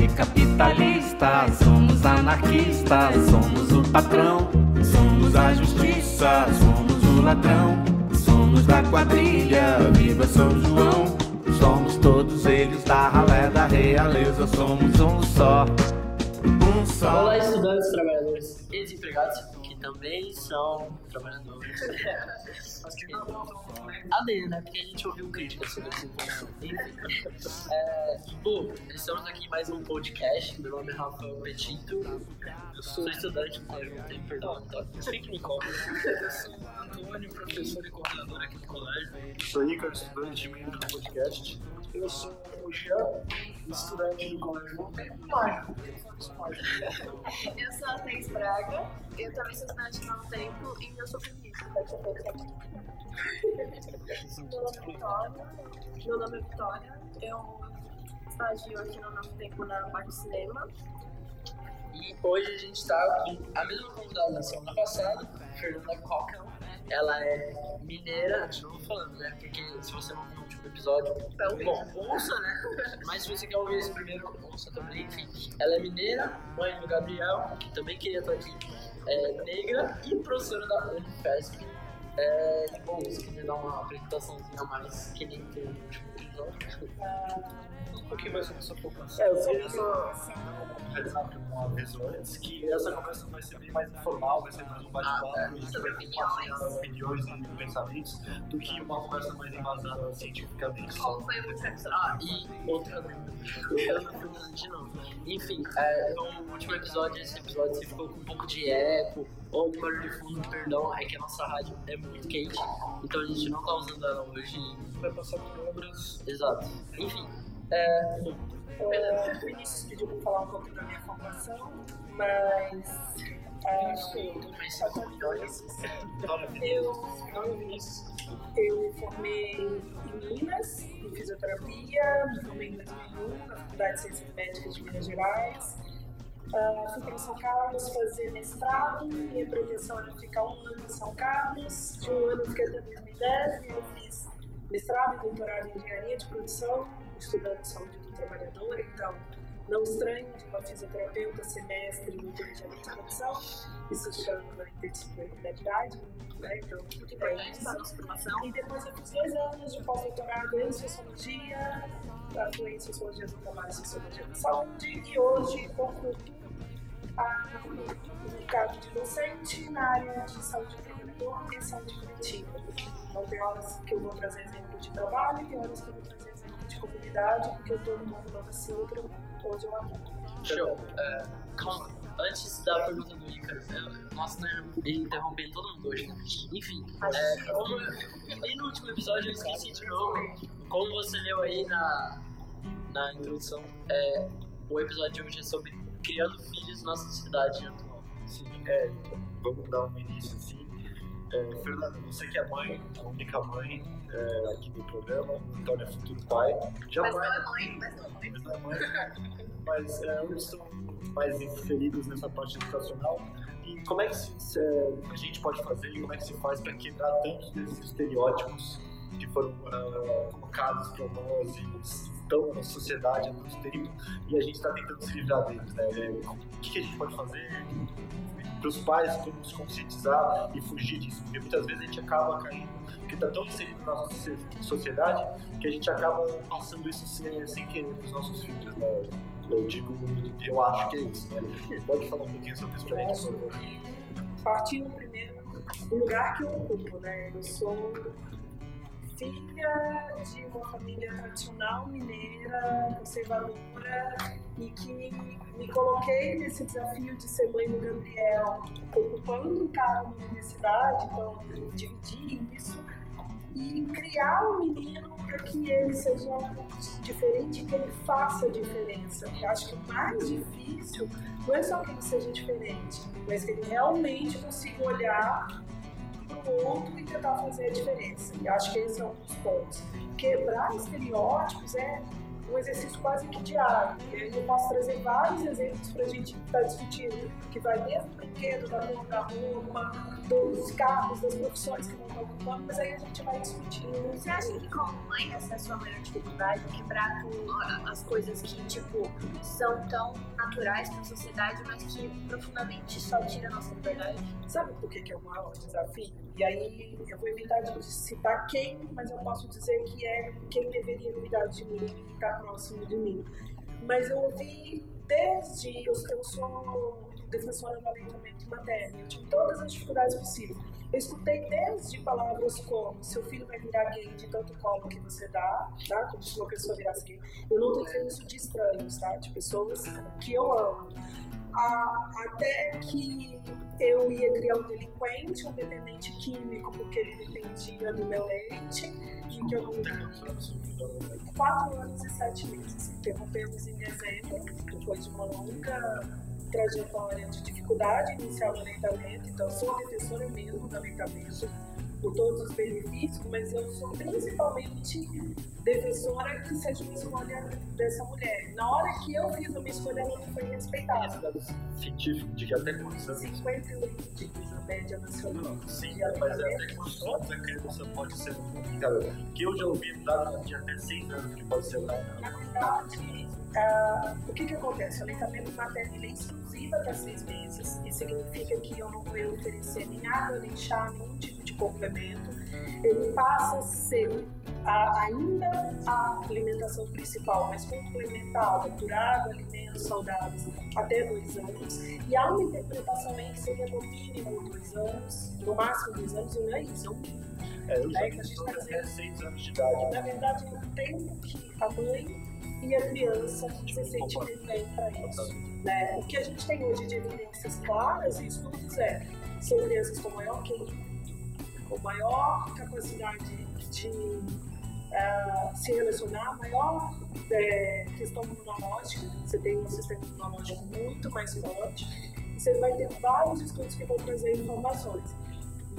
e capitalistas. Somos anarquistas, somos o patrão. Somos a justiça, somos o ladrão. Somos da quadrilha, viva São João. Somos todos eles da ralé da realeza. Somos um só, um só. Olá, estudantes, trabalhadores e desempregados, que também são trabalhadores. Não, AD, né? Porque a gente ouviu críticas sobre esse tema. É, estamos aqui em mais um podcast. Meu nome é Rafael Petito. Eu sou estudante do não tenho perdão, tá? Fique me cobre. Eu sou Antônio, professor e coordenador aqui do colégio. Sou Ricardo, estudante e membro do podcast. Eu sou o Jean, estudante do colégio Tempo Mágico. Eu sou a Thaís Braga, eu também sou estudante de Novo Tempo e eu sou feminista. Meu nome é Vitória. Meu nome é Vitória. Eu estagio aqui no Novo Tempo na parte de cinema. E hoje a gente está com a mesma convidada da semana passada, Fernanda Coca. Ela é mineira, de novo falando, né? Porque se você não viu o último episódio, bom, ouça, né? Mas se você quer ouvir esse primeiro, ouça também, enfim. Ela é mineira, mãe do Gabriel, que também queria estar aqui, é negra e professora da Unifesp. É, bom, se quiser dar uma apresentaçãozinha a mais, que nem tem no último episódio. Um pouquinho mais sobre a sua formação. É, eu queria só realizar uma antes que essa conversa vai ser bem mais informal, vai ser mais um bate-papo, Ah, é. a gente vai compartilhar opiniões e pensamentos do que uma conversa mais embasada cientificamente. Qual foi o? Ah, e outra novo. Enfim, é, no último episódio, esse episódio você ficou com um pouco de eco ou um barulho de fundo, perdão, é que a nossa rádio é muito quente, então a gente não tá usando ela hoje. Vai passar por obras. Exato. Enfim, é, bom, o Vinícius pediu para falar um pouco da minha formação, mas. é, eu, não no Vinícius, eu formei em Minas, em fisioterapia, me formei em 2001 na Faculdade de Ciências Médicas de Minas Gerais. Ah, fui para São Carlos fazer mestrado, minha pretensão era ficar um ano em São Carlos, de um ano fiquei até 2010 e eu fiz mestrado e doutorado em engenharia de produção, estudando saúde do trabalhador, então não estranho de uma fisioterapeuta, semestre, em engenharia de produção, isso chama interdisciplinaridade, né? Então, Muito importante nossa formação. E depois eu fiz dois anos de pós-doutorado em Sociologia, atuei em Sociologia do Trabalho e Sociologia da Saúde, e hoje ocupo a- de docente na área de saúde trabalhador e saúde coletiva. Então tem horas que eu vou trazer exemplo de trabalho tem horas que eu vou trazer exemplo de comunidade, porque eu estou no mundo Nova Sintra, onde eu atuo. Show. É, calma, antes da pergunta do Ícaro, eu, nossa, né, interrompendo todo mundo hoje. Enfim, é, como, e no último episódio eu esqueci de novo, como você leu aí na, na introdução, é, o episódio de hoje é sobre criando filhos na sociedade atual. Sim, é, então, vamos dar um início assim. É, Fernanda, você que é mãe, a única mãe é, aqui do programa, Antônio é futuro pai. Já Mas mãe, não é mãe, mas não é mãe. não é mãe, mas é, ambos estão mais inseridos nessa parte educacional. E como é que se- se, é, a gente pode fazer e como é que se faz para quebrar tantos desses estereótipos que foram ah, colocados para nós e estão na sociedade há muito tempo e a gente está tentando se livrar deles, né? É, O que, a gente pode fazer para os pais como se conscientizar e fugir disso? Porque muitas vezes a gente acaba caindo, porque está tão inserido na nossa socie- sociedade que a gente acaba passando isso sem, sem querer para os nossos filhos, né? Eu digo, eu acho que é isso, né? Pode falar um pouquinho sobre isso pra gente, por favor? partindo primeiro do lugar que eu ocupo, né? Eu sou filha de uma família tradicional mineira, conservadora, e que me coloquei nesse desafio de ser mãe do Gabriel, ocupando um cargo na universidade, então eu dividi isso, e criar um menino para que ele seja diferente, que ele faça diferença. Eu acho que o mais difícil não é só que ele seja diferente, mas que ele realmente consiga olhar para o outro e tentar fazer a diferença. E acho que esse é um dos pontos. Quebrar estereótipos é um exercício quase que diário. E aí eu posso trazer vários exemplos para a gente estar discutindo, que vai desde o brinquedo, da da roupa, dos carros, das profissões que vão estar ocupando, mas aí a gente vai discutindo. Você acha que como mãe essa é a sua maior dificuldade? Quebrar com as coisas que, tipo, são tão naturais para a sociedade, mas que profundamente só tira a nossa liberdade? Sabe por que, que é o maior desafio? E aí eu vou evitar de citar quem, mas eu posso dizer que é quem deveria cuidar de mim estar próximo de mim. Mas eu ouvi desde. Eu, eu sou defensora do aleitamento materno, eu tive todas as dificuldades possíveis. Eu escutei desde palavras como seu filho vai virar gay de tanto colo que você dá, tá? Como se uma pessoa virasse gay. Eu não estou dizendo isso de estranhos, tá? De pessoas que eu amo. Até que eu ia criar um delinquente, um dependente químico, porque ele dependia do meu leite, e que eu não. Quatro anos e sete meses. Interrompemos em dezembro, depois de uma longa trajetória de dificuldade inicial no aleitamento, então sou defensora mesmo do aleitamento, por todos os benefícios, mas eu sou principalmente defensora que seja uma escolha dessa mulher. Na hora que eu fiz a minha escolha, ela não foi respeitada. dados científicos de que até quantos anos? 58 dias a média nacional. Sim, mas é até quantos anos a criança pode ser complicada. Que eu já ouvi dados de até 6 anos que pode ser Na verdade, ah, o que, que acontece? O aleitamento materno ele é exclusivo até seis meses. Isso significa que eu não vou oferecer nem água, nem chá, nenhum tipo de complemento. Ele passa a ser a, ainda a alimentação principal, mas complementada por água, alimentos saudáveis até dois anos. E há uma interpretação aí que seria no mínimo dois anos, no máximo dois anos, e não é isso, é mínimo. É, eu É que a gente tá até dizendo- 6 anos de idade. Na verdade, é um tempo que a mãe e a criança se sentem bem para isso. Né? O que a gente tem hoje de evidências claras e estudos é são crianças com maior QI, com maior capacidade de ah, se relacionar, maior eh, questão imunológica, você tem um sistema imunológico muito mais forte, você vai ter vários estudos que vão trazer informações.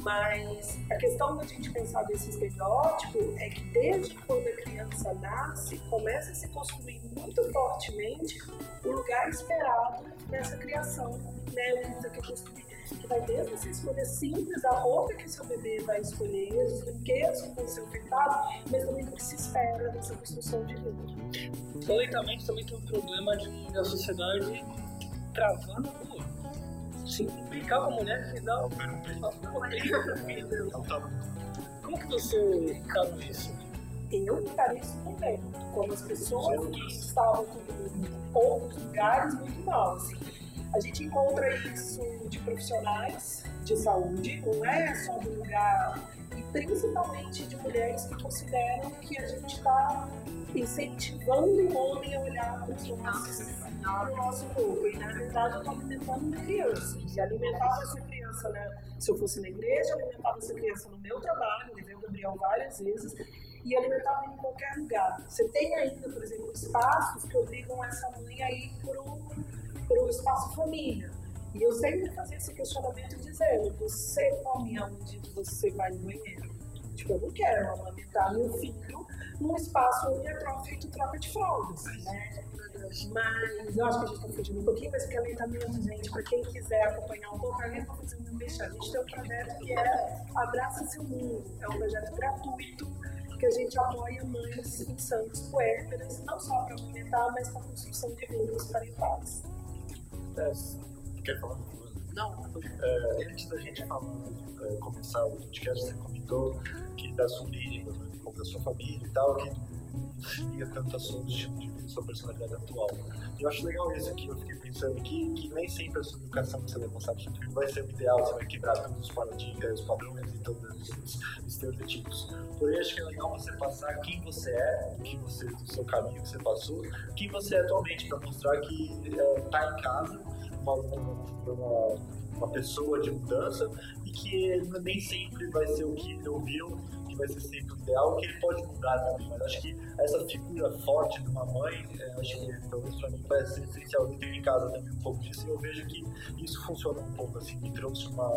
Mas a questão da gente pensar desse estereótipo é que desde quando a criança nasce, começa a se construir muito fortemente o lugar esperado nessa criação, né? O que é construir que vai desde essa escolha simples, a roupa que seu bebê vai escolher, os brinquedos que vão ser ofertados, mas também o que se espera dessa construção de vida. O aleitamento também tem um problema de da sociedade travando a rua. Se implicar com a mulher tá Como que você tá nisso? Eu encarei isso também, como as pessoas que estavam em outros lugares muito mal. Assim. A gente encontra isso de profissionais de saúde, não é só do lugar, e principalmente de mulheres que consideram que a gente está incentivando o homem a olhar para os nossos para o nosso corpo. E na verdade eu estou alimentando uma criança. E alimentava essa criança, né? Se eu fosse na igreja, alimentava essa criança no meu trabalho, levei o Gabriel várias vezes, e alimentava em qualquer lugar. Você tem ainda, por exemplo, espaços que obrigam essa mãe a ir para o espaço família. E eu sempre fazia esse questionamento dizendo, você come aonde você vai no banheiro? Tipo, eu não quero amamentar meu filho num espaço onde é feito troca de fraldas, né? Mas eu acho que a gente está fugindo um pouquinho, mas que aleitamento, gente, para quem quiser acompanhar um pouco, eu vou fazer um mexer. A gente tem um projeto que é Abraça Seu Mundo. É um projeto gratuito que a gente apoia mães em Santos puérperas, não só para alimentar, mas para construção de vínculos parentais. É, quer falar? Não, É, antes da gente falar, é, começar o podcast, você comentou que da sua origem, um pouco da sua família e tal, que tanto a de vida, sua personalidade atual. Eu acho legal isso aqui, eu fiquei pensando que nem sempre a sua educação que você vai passar para seu vai ser o ideal, você vai quebrar todos os paradigmas, os padrões e todos os estereotipos. Porém, acho que é legal você passar quem você é, o você, o seu caminho que você passou, quem você é atualmente, para mostrar que está em casa, uma, uma, uma pessoa de mudança e que nem sempre vai ser o que ele ouviu, que vai ser sempre o ideal, que ele pode mudar também. Mas acho que essa figura forte de uma mãe, é, acho que pelo menos para mim vai ser essencial. Eu tenho em casa também um pouco disso e eu vejo que isso funciona um pouco, assim, me trouxe uma,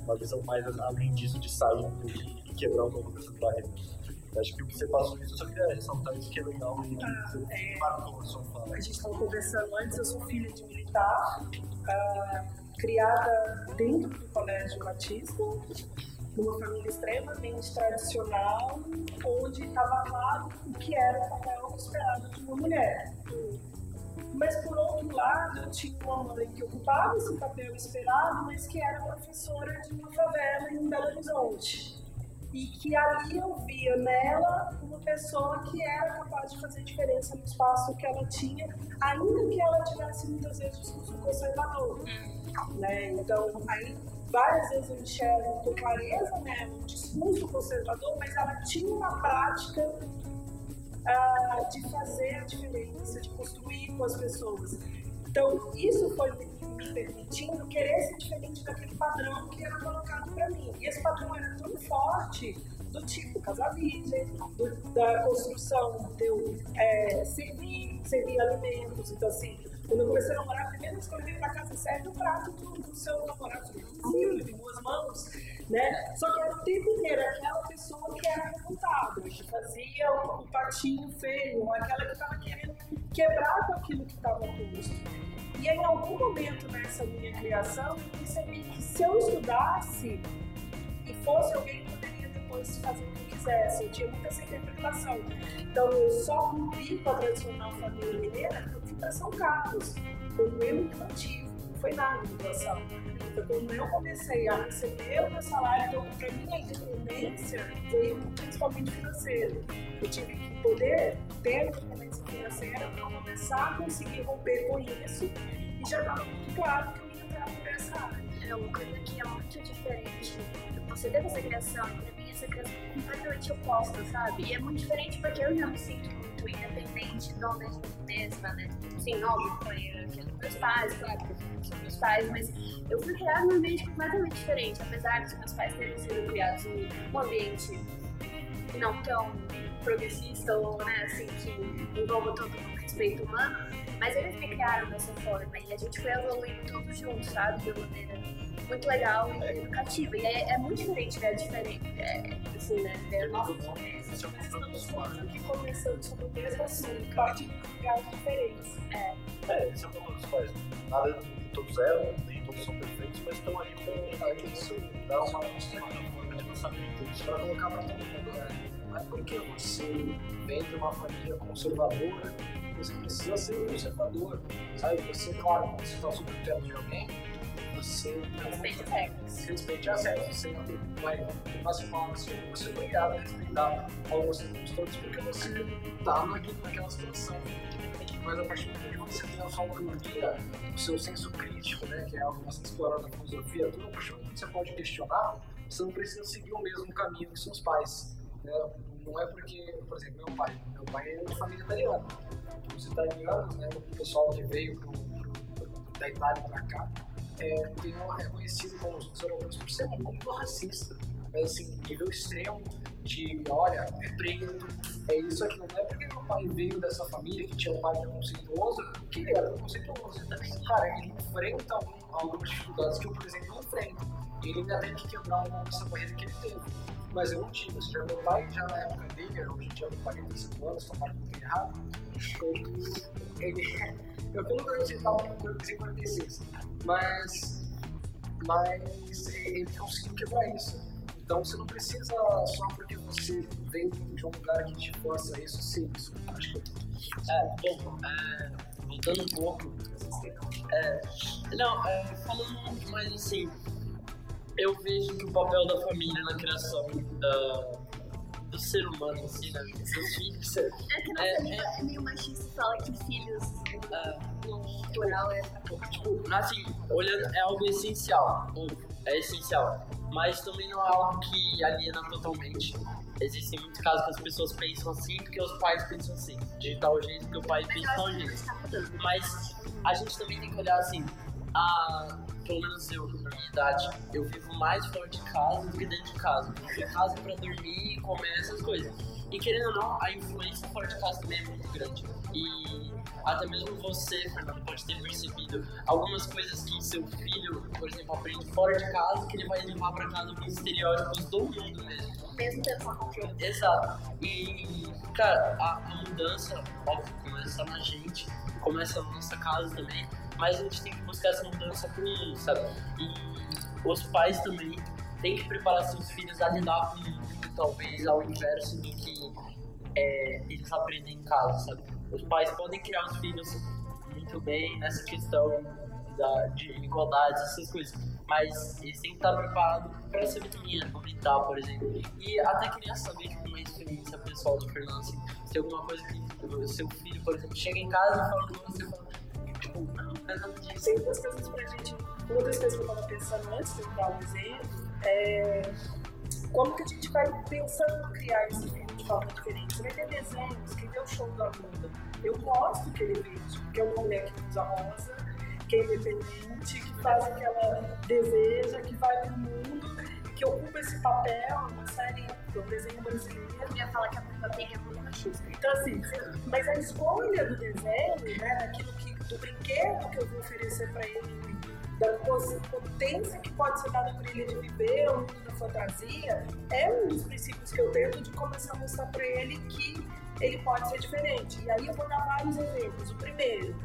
uma visão mais além disso de sair e, e quebrar um pouco dessas barreiras. Acho que você passou isso, eu só queria ressaltar isso que é legal e que Ah, você é. marcou a sua fala. A gente estava conversando antes, eu sou filha de militar, ah, criada dentro do Colégio Batista, numa família extremamente tradicional, onde estava claro o que era o papel esperado de uma mulher. Mas, por outro lado, eu tinha uma mãe que ocupava esse papel esperado, mas que era professora de uma favela em Belo Horizonte. E que ali eu via nela uma pessoa que era capaz de fazer diferença no espaço que ela tinha, ainda que ela tivesse muitas vezes um discurso conservador. Né? Então, aí várias vezes eu enxergo com clareza né, um discurso conservador, mas ela tinha uma prática ah, de fazer a diferença, de construir com as pessoas. Então, isso foi me permitindo querer ser diferente daquele padrão que era colocado para mim. E esse padrão era tão forte do tipo casa do- da construção eu é, servir, servir alimentos. Então, assim, quando eu comecei a namorar, a primeira que eu vim pra casa, serve o prato do, seu namorado. Eu falei, "Sim, ele tem duas mãos, né? Só que era o tempo inteiro aquela pessoa que era revoltada, que fazia o, o patinho feio, aquela que estava querendo quebrar com aquilo que estava posto. E em algum momento nessa minha criação, eu percebi que se eu estudasse e fosse alguém fazer o que eu quisesse, eu tinha muita essa interpretação. Então, eu só cumpri com a tradicional família mineira quando eu fui para São Carlos, como eu infantil, não foi nada de doação. Então, quando eu comecei a receber o meu salário, então, para mim, a independência veio principalmente financeira. Eu tive que poder ter independência financeira para começar a conseguir romper com isso e já estava muito claro que eu ia entrar por essa área. É uma coisa que é muito diferente. Você teve essa criação, e mim essa criação é completamente oposta, sabe? E é muito diferente porque eu já me sinto muito independente do mesmo mesma, né? Sim, óbvio, foi aquilo dos meus pais, claro, que são meus pais, mas eu fui criada num ambiente completamente diferente, apesar dos meus pais terem sido criados em um ambiente não tão progressista ou, né, assim, que envolva todo o respeito humano, mas eles me criaram dessa forma e a gente foi evoluindo todos juntos, sabe? De uma maneira muito legal e educativa. E é, é muito diferente ver a diferença, é, assim, né? Ver a nossa diferença. Mas estamos falando que começando sobre o mesmo assunto, pode lugares diferentes. É, esse é o problema dos pais. Nada, todos erram, nem todos são perfeitos, mas estão ali com a isso dá uma, uma forma de lançamento. Isso para colocar para todo mundo, né? Não é porque você vem de uma família conservadora você precisa ser um conservador, sabe? Você, claro, quando você está sob o teto de alguém, você Respeite as regras. respeite as regras. Você não vai você fala assim, você é obrigado a respeitar algumas circunstâncias porque você está naquela situação. Mas a partir do momento que você tem a sua autonomia, o seu senso crítico, né, que é algo bastante explorado na filosofia, tudo a partir do momento que você pode questionar, você não precisa seguir o mesmo caminho que seus pais. Né? Não é porque, por exemplo, meu pai, meu pai é de família italiana. Os italianos, né, o pessoal que veio pro, pro, da Itália para cá, é, tem, é conhecido como os europeus por ser muito racista. Mas assim, nível extremo de, olha, é preto, é isso aqui. Não é porque meu pai veio dessa família que tinha um pai preconceituoso, que ele era preconceituoso. Então, cara, ele enfrenta algum- algumas dificuldades que eu, por exemplo, não enfrento. Ele ainda que quebrar um pouco essa barreira que ele teve. Mas eu não tive. Ou seja, meu pai, já na época dele, hoje em dia com 45 anos, tomara que não tenha errado, ele. eu pelo menos ele estava com 46. Mas. Mas ele conseguiu quebrar isso. Então você não precisa só porque você vem de um lugar que te força isso, sim, isso. Acho que É, bom, é, voltando um pouco. É, não, é, falando mais assim, eu vejo que o papel da família na criação da, do ser humano, assim, né, dos filhos, É que nossa É, língua é meio machista fala que filhos é, no plural é. tipo, assim, olhando, é algo essencial, é essencial, mas também não é algo que aliena totalmente. Existem muitos casos que as pessoas pensam assim porque os pais pensam assim, de tal jeito porque o pai pensa tal jeito. Tá. Mas a gente também tem que olhar assim, a, pelo menos eu, na minha idade, eu vivo mais fora de casa do que dentro de casa. Porque casa pra dormir, comer, essas coisas. E querendo ou não, a influência fora de casa também é muito grande. E até mesmo você, Fernando, pode ter percebido algumas coisas que seu filho, por exemplo, aprende fora de casa, que ele vai levar pra casa alguns estereótipos do mundo mesmo. Mesmo tendo uma confiança. Exato. E, cara, a, a mudança, óbvio, começa na gente, começa na nossa casa também, mas a gente tem que buscar essa mudança mundo, sabe? E os pais também têm que preparar seus filhos a lidar com o mundo, talvez ao inverso do que é, eles aprendem em casa, sabe? Os pais podem criar os filhos muito bem nessa questão da, de igualdade, essas coisas, mas eles têm que estar preparados para essa vitamina mental, por exemplo. E até queria saber, tipo, uma experiência pessoal do Fernando, assim, se alguma coisa que o seu filho, por exemplo, chega em casa e fala com você, fala, tipo, nada disso. Coisas pra gente. Uma das coisas que eu tava pensando antes de eu dar o exemplo é como que a gente vai pensando em criar esse filme de forma diferente. Você vai ter desenhos, quem vê o show da Amanda, eu gosto que ele veja, porque é uma mulher que usa rosa, que é independente, que faz o que ela deseja, que vai pro mundo, que ocupa esse papel, uma série, um desenho brasileiro. Eu ia falar que a Peppa Pig é muito machista. Então, assim, mas a escolha do desenho, né, daquilo que, do brinquedo que eu vou oferecer para ele, da potência que pode ser dada para ele de viver o mundo da fantasia, é um dos princípios que eu tento de começar a mostrar para ele que ele pode ser diferente. E aí eu vou dar vários exemplos. O primeiro,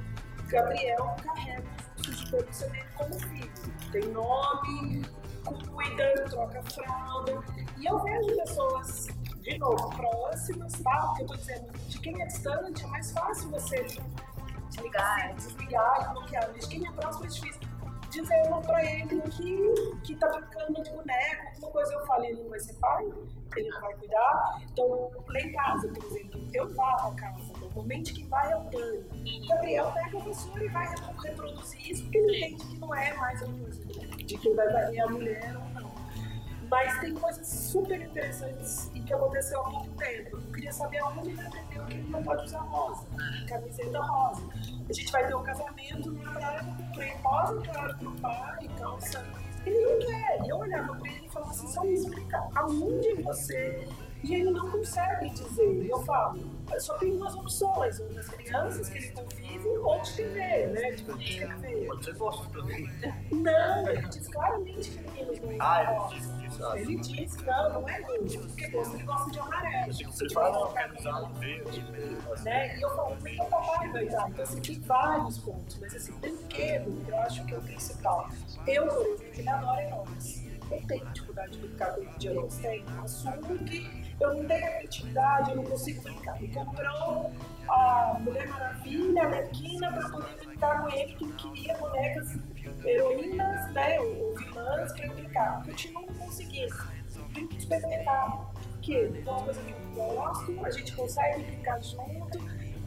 Gabriel carrega o suspeito dele como filho. Tem nome, cuida, troca fralda. E eu vejo pessoas, de novo, próximas, tá? Porque eu tô dizendo, de quem é distante é mais fácil você desligar, desligar, bloquear. De quem é próximo é difícil. Dizendo pra ele que, que tá brincando de boneco, alguma coisa eu falei, ele não vai ser pai, ele não vai cuidar. Então, lá em casa, por exemplo, eu varro a casa, normalmente quem vai é o Dani. Gabriel pega a vassoura e vai reproduzir isso, porque ele entende que não é mais uma coisa de quem vai varrer a mulher ou não. Mas tem coisas super interessantes e que aconteceu há muito tempo. Eu queria saber aonde ele aprendeu que ele não pode usar rosa, camiseta rosa. A gente vai ter um casamento na praia, eu comprei rosa, claro, pro pai, calça. Ele não quer. E eu olhava pra ele e falava assim, só me explica aonde você. E ele não consegue dizer. Eu falo, só tem duas opções, ou das crianças que ele convive, ou de TV, né? Tipo, de TV. Pode ser gosto também. Não, ele diz claramente que meninos não Ah, ele disse isso. Ele diz, não, não é gosto, porque gosto ele gosta de amarelo. Você fala, não, eu quero usar um verde. Né? E eu falo, mas o papai vai dar. Então, assim, tem vários pontos, mas assim, brinquedo, eu acho que é o principal. Eu, por exemplo, ele adora enormes. Eu tenho dificuldade de brincar com ele de heróis, tenho. Assumo que eu não tenho a criatividade, eu não consigo brincar. Me comprou a Mulher Maravilha, a Lerquina, para poder brincar com ele, que ele queria bonecas heroínas, né, ou vilãs, para eu brincar. Continuo não conseguindo. Tenho que experimentar. Porque é uma coisa que eu gosto, a gente consegue brincar junto,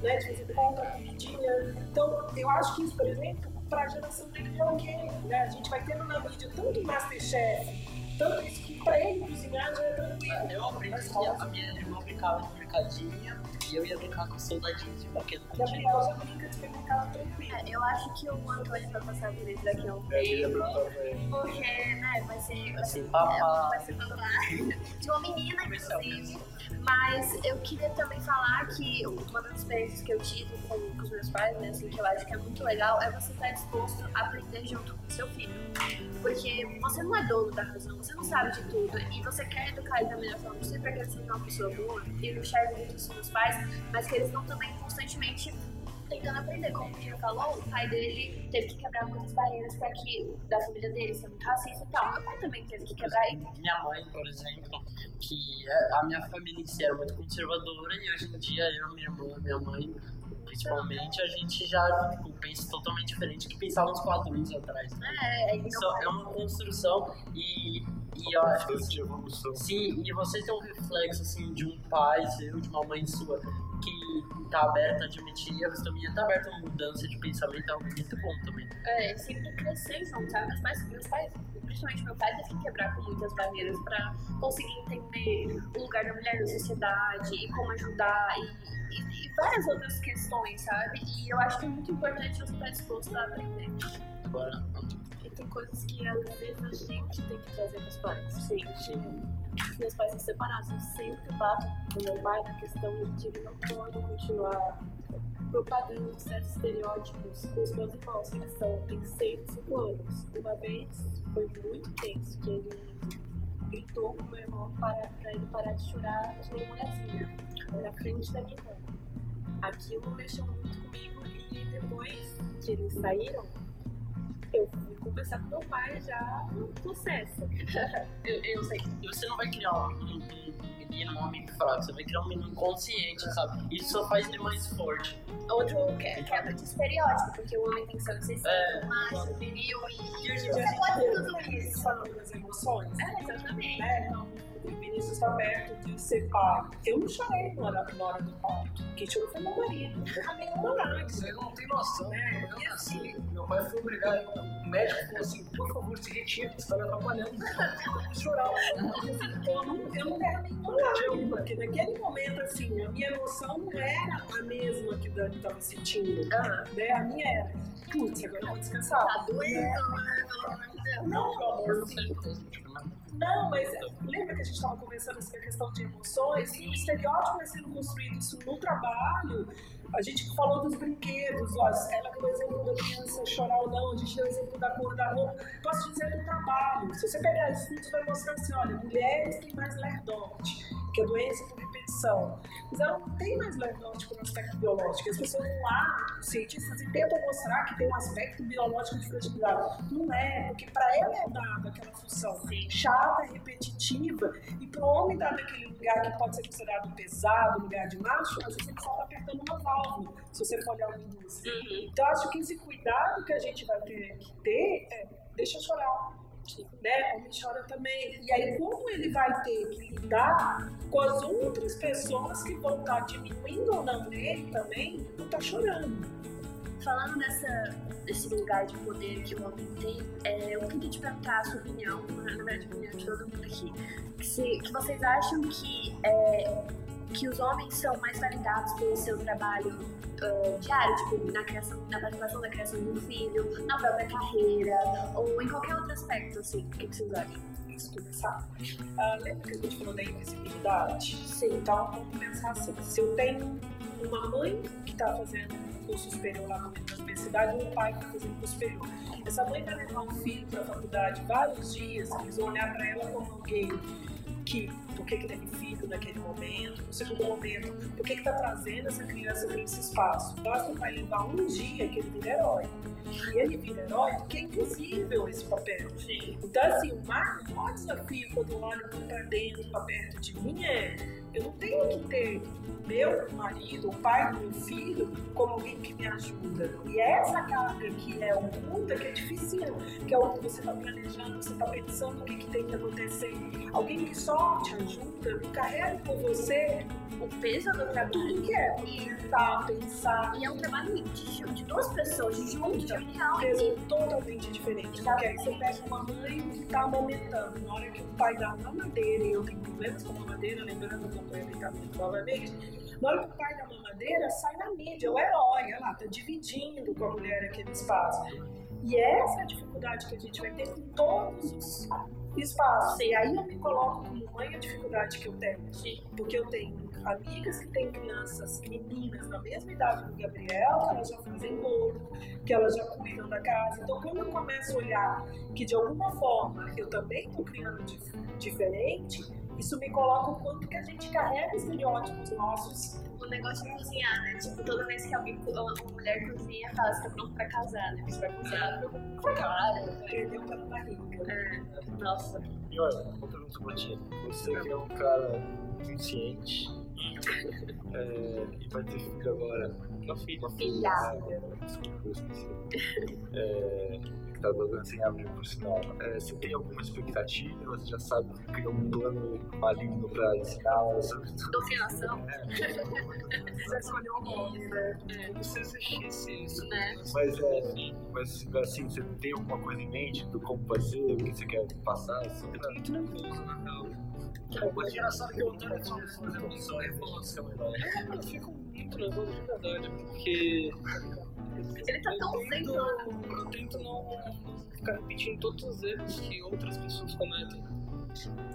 né, de fazer compra, comidinha. Então, eu acho que isso, por exemplo, para a geração dele é ok, né? A gente vai tendo na mídia tanto Masterchef, tanto isso que para ele cozinhar já é tranquilo. Eu aprendi a minha irmã brincava de mercadinho e eu ia brincar com soldadinhos de brinquedo E a já brinca de supermercado tranquilo. É, Eu acho que o Antônio vai passar por isso daqui a um É, ia tempo. pra. Porque, né, vai ser. Vai Assim, ser papá. Vai ser babá. De uma menina, inclusive. Mas eu queria também falar que uma das experiências que eu tive com, com os meus pais, né, assim, que eu acho que é muito legal, é você estar disposto a aprender junto com o seu filho. Porque você não é dono da razão, você não sabe de tudo. E você quer educar ele da melhor forma possível para que ele seja uma pessoa boa. E não enxerga muito isso nos pais, mas que eles estão também constantemente tentando aprender. Como o Gino falou, o pai dele teve que quebrar muitas barreiras para que da família dele ser muito racista e tal. Meu pai também teve que quebrar Minha mãe, por exemplo, que é- a minha família em si era muito conservadora e hoje em dia eu, minha irmã, minha mãe, principalmente, a gente já tipo, pensa totalmente diferente do que pensava uns quatro anos atrás. Né? É, Isso então, é uma construção e, e eu acho que Bastante evolução. Sim, e você ter um reflexo assim de um pai seu, de uma mãe sua que tá aberta a admitir erros também, tá aberta a uma mudança de pensamento é algo muito bom também. é, sempre crescer junto, sabe? Meus pais, meus pais, principalmente meu pai, teve que quebrar com muitas barreiras pra conseguir entender o lugar da mulher na sociedade e como ajudar e, e- e várias outras questões, sabe? E eu acho que é muito importante você estar disposto a aprender. Agora, E tem coisas que às vezes a gente tem que trazer pros pais. sim, sim. Os meus pais são separados, eu sempre bato com meu pai na questão de que ele não pode continuar propagando certos estereótipos com os meus irmãos, que são, têm 6 e 5 anos. Uma vez foi muito tenso, que ele gritou com meu irmão para, para ele parar de chorar de mulherzinha na frente da minha irmã. Aquilo mexeu muito comigo e depois que eles saíram, eu fui conversar com meu pai já possessa. Eu, eu sei. Você não vai criar um menino, um homem fraco, você vai criar um menino consciente, sabe? Isso só faz ele mais forte. Outro que- é quebra de estereótipo, porque o homem tem que ser acessível, É. macho, viril e. E hoje em dia Você pode tudo isso. falando das emoções. É, exatamente. né? Então, o Vinícius está perto de ser pai. Eu não chorei na hora, na hora do parto. Quem chorou foi meu marido. A minha lágrima. Você não tem noção. né? Eu nasci, meu pai foi obrigado, o médico falou assim, por favor, se retire, você está me atrapalhando. Eu chorava. Eu não, eu não derramei porque naquele momento, assim, a minha emoção não era a mesma que o Dani estava sentindo. Né? A minha era, putz, agora eu vou descansar. Tá doendo, né? Não, meu amor, Eu não sei tipo, né? Não, mas lembra que a gente estava conversando sobre a questão de emoções? E o estereótipo vai sendo construído isso no trabalho. A gente falou dos brinquedos, ó, ela deu o exemplo da criança chorar ou não, a gente deu o exemplo da cor da roupa. Posso dizer do trabalho. Se você pegar estudos, vai mostrar assim: olha, mulheres têm mais lerdote, que é doença Mas ela não tem mais por um aspecto biológico. As pessoas vão lá, os cientistas, e tentam mostrar que tem um aspecto biológico de fertilidade. Não é, porque para ela é dada aquela função chata, repetitiva, e para o homem dar naquele lugar que pode ser considerado pesado, lugar de macho, às vezes ele só está apertando uma válvula, se você for olhar o indústria. Então, acho que esse cuidado que a gente vai ter que ter é, deixa eu chorar. Né? Homem chora também. E aí, como ele vai ter que lidar com as outras pessoas que vão estar diminuindo ou não nele também, não tá chorando. Falando dessa, desse lugar de poder que o homem tem, é, eu queria te perguntar a sua opinião, na verdade a opinião de todo mundo aqui, que, se, que vocês acham que, é, que os homens são mais validados pelo seu trabalho ah, diário, tipo, na, criação, na participação da criação de um filho, na própria carreira, ou em qualquer outro aspecto, assim, o que, que vocês acham? Isso começar. Ah, lembra que a gente falou da invisibilidade? Sim. Então, vamos pensar assim: se eu tenho uma mãe que está fazendo um curso superior lá na universidade e um pai que está fazendo curso superior, essa mãe vai levar um filho para a faculdade vários dias, eles vão olhar para ela como alguém que, por que, que teve filho naquele momento, no segundo momento, por que está trazendo essa criança para esse espaço. Basta o pai levar um dia que ele vira herói. E ele vira herói porque é invisível esse papel. Então, assim, o maior, o maior desafio quando eu olho para dentro, para perto de mim, é eu não tenho que ter meu marido, o pai do meu filho, como alguém que me ajuda. E é essa carga que é oculta, que é difícil, que é o que você está planejando, você está pensando o que, que tem que acontecer. Alguém que só te ajuda, não carrega por você O peso do trabalho. tudo que é pensar, pensar. E é um trabalho de, de duas pessoas juntas, união. peso totalmente diferente. Porque aí você pega uma mãe que está amamentando, na hora que o pai dá uma mamadeira, e eu tenho problemas com a mamadeira, lembrando do acompanhamento novamente, na hora que o pai dá mamadeira, sai na mídia, o herói, olha lá, tá dividindo com a mulher aquele espaço. E essa é a dificuldade que a gente vai ter com todos os espaços. E aí eu me coloco como mãe a dificuldade que eu tenho. Porque eu tenho amigas que têm crianças, meninas na mesma idade do Gabriel, que elas já fazem bolo, que elas já cuidam da casa. Então, quando eu começo a olhar que de alguma forma eu também estou criando dif- diferente, isso me coloca o quanto que a gente carrega estereótipos nossos. O negócio de cozinhar, né? Tipo, toda vez que alguém, uma mulher cozinha, fala, você tá pronto pra casar, né? Você vai cozinhar pra caralho. Perdeu pela barriga. É, nossa. E olha, uma pergunta pra ti. Você que é um cara consciente é, e vai ter filho agora. Uma filha. Uma Filha. né? Desculpa, eu esqueci. É, que tá dando sem abrir por sinal. É, você tem alguma expectativa? Você já sabe que criou um plano maligno pra ensinar? Sabe? Doutrinação, Você escolheu o nome, né? Como se existisse isso. né? Mas, é, mas assim, você tem alguma coisa em mente do como fazer, o que você quer passar? Assim, Eu tô muito nervoso, na real. Mas engraçado que o Antônio só fazendo aí falou assim, eu fico muito nervoso de verdade, porque Ele tá tão eu tento, sem eu tento não, não ficar repetindo todos os erros que outras pessoas cometem.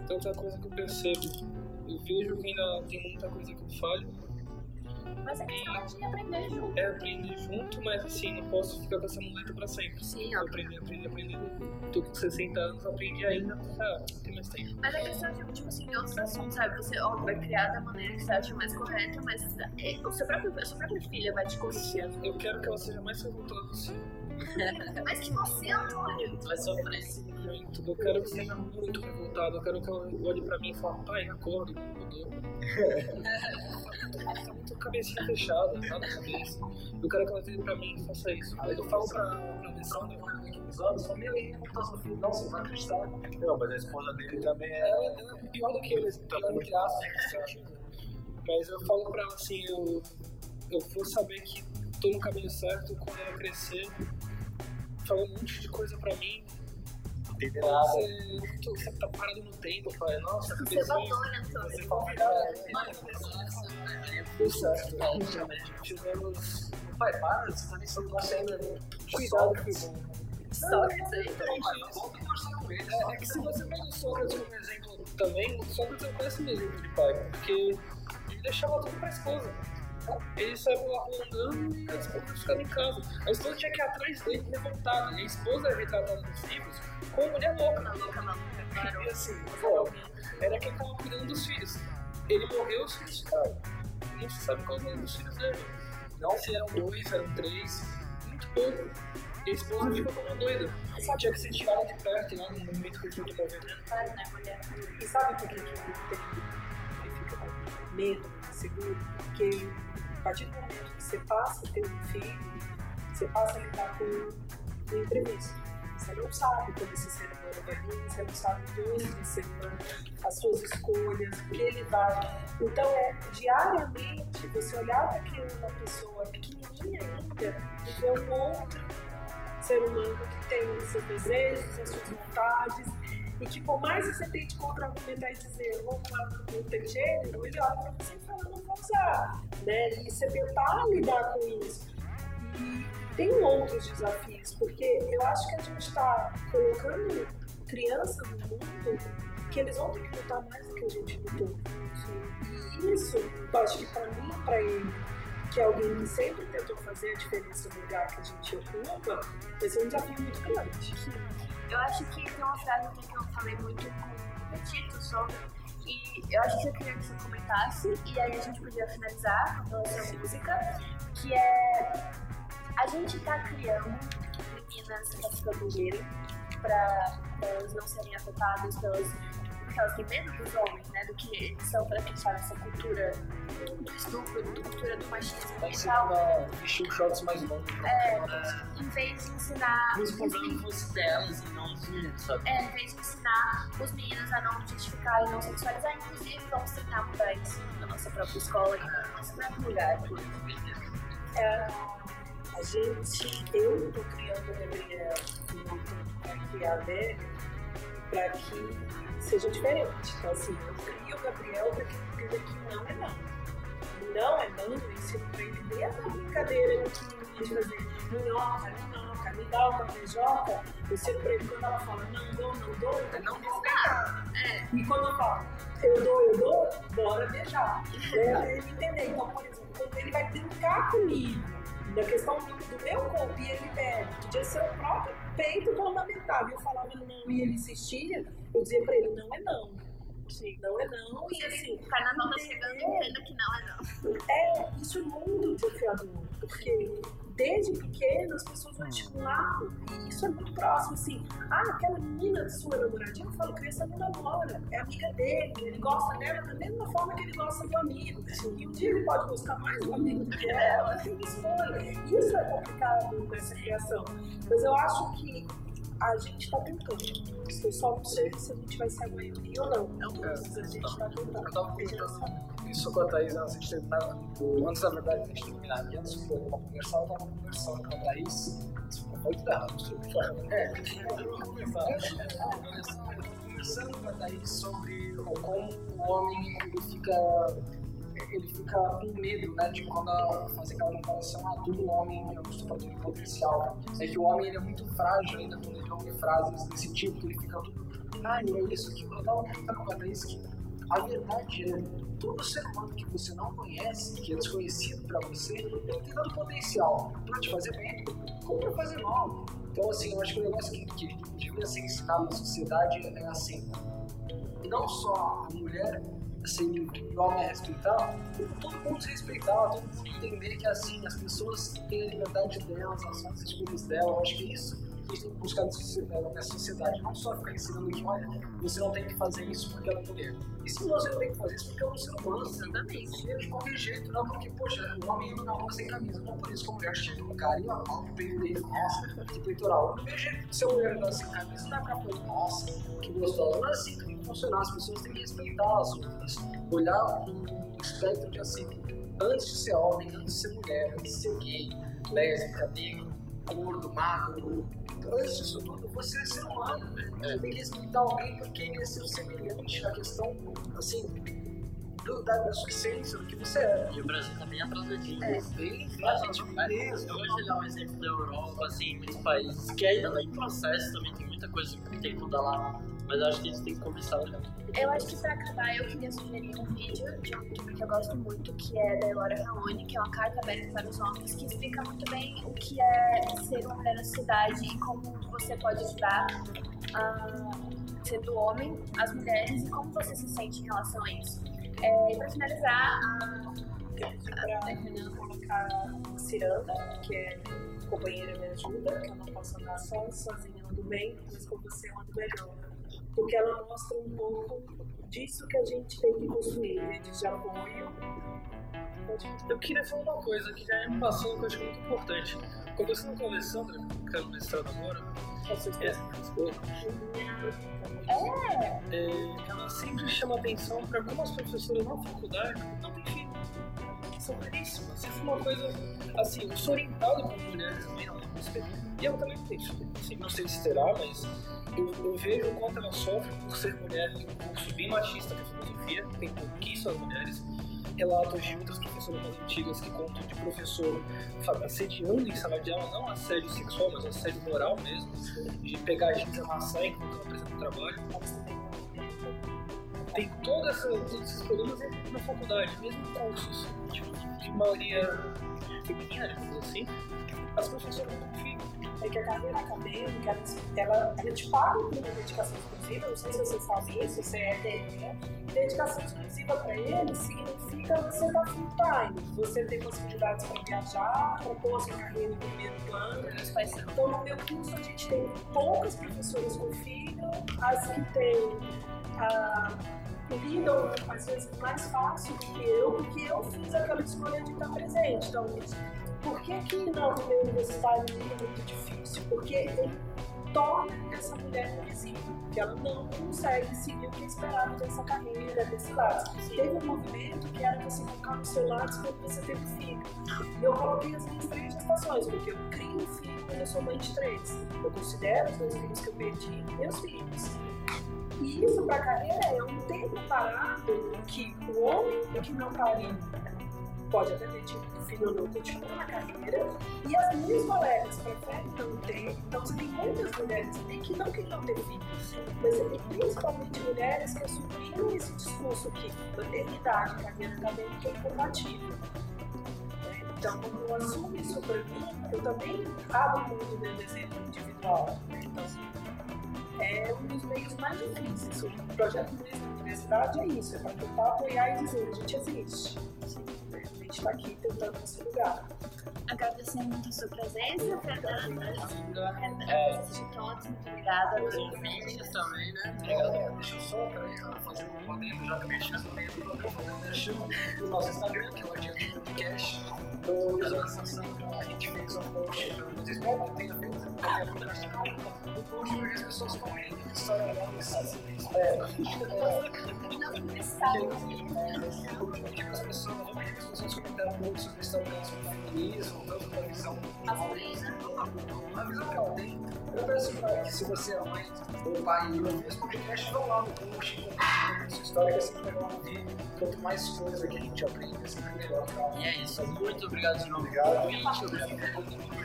Tanta coisa que eu percebo. Eu vejo que ainda tem muita coisa que eu falho. Mas é questão de aprender junto. É aprender junto, mas assim, não posso ficar com essa muleta pra sempre. Sim, Eu. Aprender, aprender, aprender. Tô com 60 anos, aprendi ainda, ah, não tem mais tempo. Mas é questão de, tipo assim, em outros assuntos, sabe? Você ó, vai criar da maneira que você acha mais correta, mas é, o seu próprio, a sua própria filha vai te corrigir. Eu quero que ela seja mais revoltada possível. Mas que você, Antônio! Tu vai sofrer. Muito. Eu quero que seja muito revoltada. Eu quero que ela olhe pra mim e fale, pai, acorda, mudou. tá muito cabecinha fechada, tá na cabeça. Eu quero que ela vire pra mim e faça isso. Aí eu falo pra, pra Alessandra, daqui uns anos, falo, meu, aí, como tá seu filho? Não, você não vai acreditar. Não, mas a esposa dele também é. Ela, ela é pior do que ele, pior entre aspas, nesse sentido. Mas eu falo pra ela assim, eu, eu vou saber que tô no caminho certo quando ela crescer. Fala um monte de coisa pra mim. Entender nada. você, você tá parado no tempo, pai. Nossa, Você Antônio. Você fala, "Ah, Deu certo. Tivemos. Pai, para, você tá me sendo ainda. Cuidado, foi bom. Sócrates aí. Volta a conversar com ele. É, é que se você pega o Sócrates como exemplo também, o Sócrates é um péssimo exemplo de pai, porque ele deixava tudo pra esposa. Ele saiu pela rua andando e ficava em casa. A esposa tinha que ir atrás dele revoltada. E a esposa é retratada nos livros como mulher louca. Maluca, maluca, claro. E assim, pô, era quem tava cuidando dos filhos. Ele morreu, os filhos ficaram. Não se sabe qual é o nome dos filhos dele. Não se eram dois, eram três, muito pouco. E a esposa ficou como doida. Tinha que ser tirada de perto lá no momento que ele foi movimento. Claro, né, mulher? E sabe por que ele fica com medo, inseguro? Porque partir do momento que você passa a ter um filho, você passa a lidar com o imprevisto. Você não sabe como esse ser humano vai vir, você não sabe de onde ser humano, as suas escolhas, o que ele vai. Então, é diariamente você olhar para aquela pessoa pequenininha ainda e ver um outro ser humano que tem os seus desejos, as suas vontades, e que por mais você tente contra-argumentar e dizer, vou falar não tem gênero, ele olha pra você e fala, não vou usar, né? E você tentar lidar com isso. E tem outros desafios, porque eu acho que a gente está colocando criança no mundo que eles vão ter que lutar mais do que a gente lutou. E isso, eu acho que para mim, para ele, que é alguém que sempre tentou fazer a diferença no lugar que a gente ocupa, vai ser um desafio muito grande. Eu acho que tem uma frase até que eu falei muito com o Tito sobre, e eu acho que eu queria que você comentasse, e aí a gente podia finalizar com relação à música, que é a gente tá criando meninas para se protegerem, para elas não serem afetadas pelas. Elas têm medo dos homens, né? Do que eles são para queixar essa cultura do estupro, da cultura do machismo e vestir os shorts mais longos. É, em vez de ensinar. Mas o problema fosse delas e não dos meninos, sabe? É, em vez de ensinar os meninos a não justificar e não sexualizar, inclusive vamos tentar mudar isso na nossa própria escola e no nosso próprio lugar. É, a gente, eu estou criando a Gabriel eu estou criar a Adélia para que seja diferente. Então, assim, eu crio o Gabriel para que ele entenda que não é não. Não é não, eu ensino para ele desde a brincadeira de fazer minhoca, minhoca, me dá uma beijoca. Eu ensino para ele quando ela fala não dou, não dou, eu não vou beijar. E quando eu falo eu dou, eu dou, bora beijar. É, ele entender. Então, por exemplo, quando ele vai brincar comigo, na questão do, do meu corpo, e ele pede, podia ser o próprio peito que eu lamentava. Eu falava não e ele insistia, eu dizia pra ele, não é não. Sim, não é não. E assim, O carnaval tá chegando, entenda que não é não. é, isso é muito desafiador, porque desde pequeno as pessoas vão estimular, e isso é muito próximo, assim, ah, aquela menina de sua namoradinha, eu falo, criança não namora, é amiga dele, ele gosta dela da mesma forma que ele gosta do amigo, e um dia ele pode gostar mais do amigo do que ela, tem escolha, isso é complicado nessa criação, mas eu acho que a gente está tentando, eu só não sei se a gente vai ser a maioria ou não, mas a gente está tentando. Eu tava comentando isso com a Thaís antes de terminar, antes da verdade, antes de terminar, e antes de uma conversar, eu tava conversando com a Thaís, desculpa, muito errado, não sei o que falar. É, conversando com a Thaís sobre como o homem fica, ele fica com medo, né, de quando ela faz aquela comparação, ah, todo homem é um estuprador potencial. É que o homem ele é muito frágil ainda quando ele ouve frases desse tipo, que ele fica tudo, ah, não é isso que tava tentando contar isso que a verdade é, todo ser humano que você não conhece, que é desconhecido para você, ele tem todo potencial para te fazer bem, como para fazer mal. Então, assim, eu acho que o negócio que, que devia ser ensinado na sociedade é assim, não só a mulher ser livre e o homem respeitar, todo mundo se respeitar, todo mundo entender que assim, as pessoas têm a liberdade delas, as escolhas delas, acho que isso que a gente tem que buscar nessa sociedade, não só ficar ensinando que, olha, você não tem que fazer isso porque ela é mulher. E se você não tem que fazer isso porque é um ser humano, Exatamente. de qualquer jeito, não, porque, poxa, o homem anda na rua sem camisa, não por isso que a mulher chega no cara e ó, o peito dele, nossa, que peitoral. Jeito que se a mulher andar sem camisa, não dá pra falar, nossa, que gostosa. Não é assim que tem que funcionar, as pessoas têm que respeitar as outras, olhar um espectro de assim, antes de ser homem, antes de ser mulher, antes de ser gay, lésbica, negro, gordo, magro, antes disso tudo, você é ser humano, né? Você tem que respeitar alguém porque ele é seu semelhante na questão, assim, do, da, da sua essência, do que você é. E o Brasil tá bem atrasadinho. É, bem, A gente vai, eu vou dar um exemplo da Europa, assim, muitos países que ainda não em processo também, tem muita coisa que tem que mudar lá. Mas eu acho que eles têm que começar já. Eu acho que pra acabar eu queria sugerir um vídeo de um youtuber que eu gosto muito, que é da Elora Raoni, que é uma carta aberta para os homens, que explica muito bem o que é ser uma mulher na sociedade e como você pode ajudar, ah, sendo homem, as mulheres e como você se sente em relação a isso. É, e pra finalizar, a, Pra colocar Ciranda, que é companheira me ajuda, que eu não posso andar só, sozinha ando bem, mas com você eu ando melhor. Porque ela mostra um pouco disso que a gente tem que construir, redes de apoio. Eu queria falar uma coisa que já me passou, que eu acho muito importante. Conversando com a Alessandra, que está no mestrado agora, é, esposa, é, ela sempre chama atenção para como as professoras na faculdade não têm. Isso é uma coisa, assim, orientado por mulheres também na música, e eu também filho. Assim, não sei se terá, mas eu, eu vejo o quanto ela sofre por ser mulher em um curso bem machista que é filosofia, tem pouquíssimas mulheres. Relatos de outras professoras mais antigas que contam de professor assediando em sala de aula, não assédio sexual, mas assédio moral mesmo, de pegar a gente amassar enquanto ela apresenta o trabalho. Tem toda essa, todos esses problemas dentro na faculdade, mesmo cursos tipo, de maioria feminina, digamos assim, as professoras não confiam. É que a carreira acadêmica, ela, ela te paga por uma dedicação exclusiva, não sei se você sabe isso, você é dele, né? Dedicação exclusiva para ele significa você estar full time, você ter possibilidades para viajar, para pôr a sua carreira em primeiro plano. Então, no meu curso, a gente tem poucas professoras com filho, as que têm a lidam às vezes mais fácil do que eu, porque eu fiz aquela escolha de estar presente. Então, por que que meu universitário é muito difícil? Porque ele torna essa mulher invisível, que ela não consegue seguir o que é esperado dessa carreira, desse lado. Teve um movimento que era você colocar no seu lado quando você teve filho. Eu coloquei as minhas três gestações, porque eu crio um filho quando eu sou mãe de três. Eu considero os dois filhos que eu perdi meus filhos. E isso para a carreira é um tempo parado que o homem que não pariu pode até ter tido filho ou não, continua na carreira. E as minhas colegas preferem não ter. Então você tem muitas mulheres também que não queriam ter filhos. Mas você tem principalmente mulheres que assumiram esse discurso que maternidade, carreira acadêmica é incompatível. Então, quando eu assumo isso para mim, eu também abro muito meu exemplo individual. Né? Então, assim, é um dos meios mais difíceis. O projeto da universidade é isso, é para tentar apoiar e dizer, a gente existe. A gente está aqui tentando esse lugar. Agradecendo muito a sua presença, Fernanda. É. de todos, muito obrigada. Os ouvintes também, né? Obrigado. Deixa eu só peraí, fazer um adendo, já que mexendo no meio do programa, nosso Instagram, que é o Adiante Podcast. Do a gente fez um post, se vai ter ver, um post onde as pessoas comentam, história longa, é, Cristal. Porque as pessoas, as pessoas comentaram muito sobre o feminismo, da visão Masculina. a visão que ela tem. Eu peço para que se você é mãe ou pai e ouvir esse podcast, vão lá no post, compartilhem essa história que é sempre legal ouvir. Quanto mais coisa que a gente aprende, é sempre melhor. E é isso. Muito obrigado de novo. Obrigado. Convite, obrigado.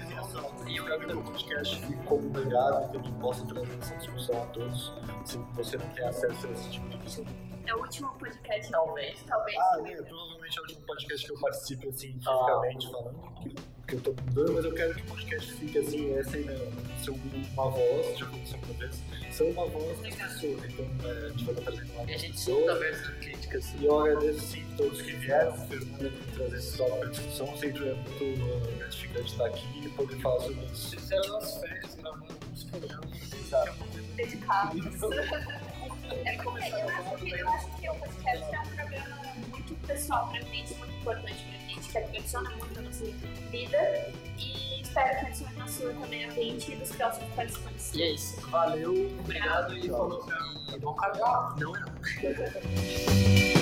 E eu quero que o podcast fique como um legado, que a gente possa trazer essa discussão a todos, se você não tem acesso a esse tipo de discussão. É o último podcast. Talvez. Talvez. Ah, né, provavelmente é o último podcast que eu participe, assim, fisicamente falando, que, eu tô mudando, mas eu quero que o podcast fique, assim, essa aí, né, ser uma voz, já aconteceu uma vez, ser uma voz das pessoas, então é, a gente vai estar trazendo uma E a gente solta aberto críticas. E eu agradeço sim a todos que vieram, Fernanda, por trazer esse tópico para discussão. Sempre é muito uh, gratificante estar aqui e poder falar sobre isso. Fizeram as férias gravando alguns programas. Exato. dedicados. É como eu acho que eu acho que o podcast é um programa muito pessoal pra gente, muito importante pra gente, que adiciona muito a nossa vida e espero que adicione na sua também a gente e dos próximos participantes. E é isso. Valeu, obrigado e falou. Bom carnaval. Não é não.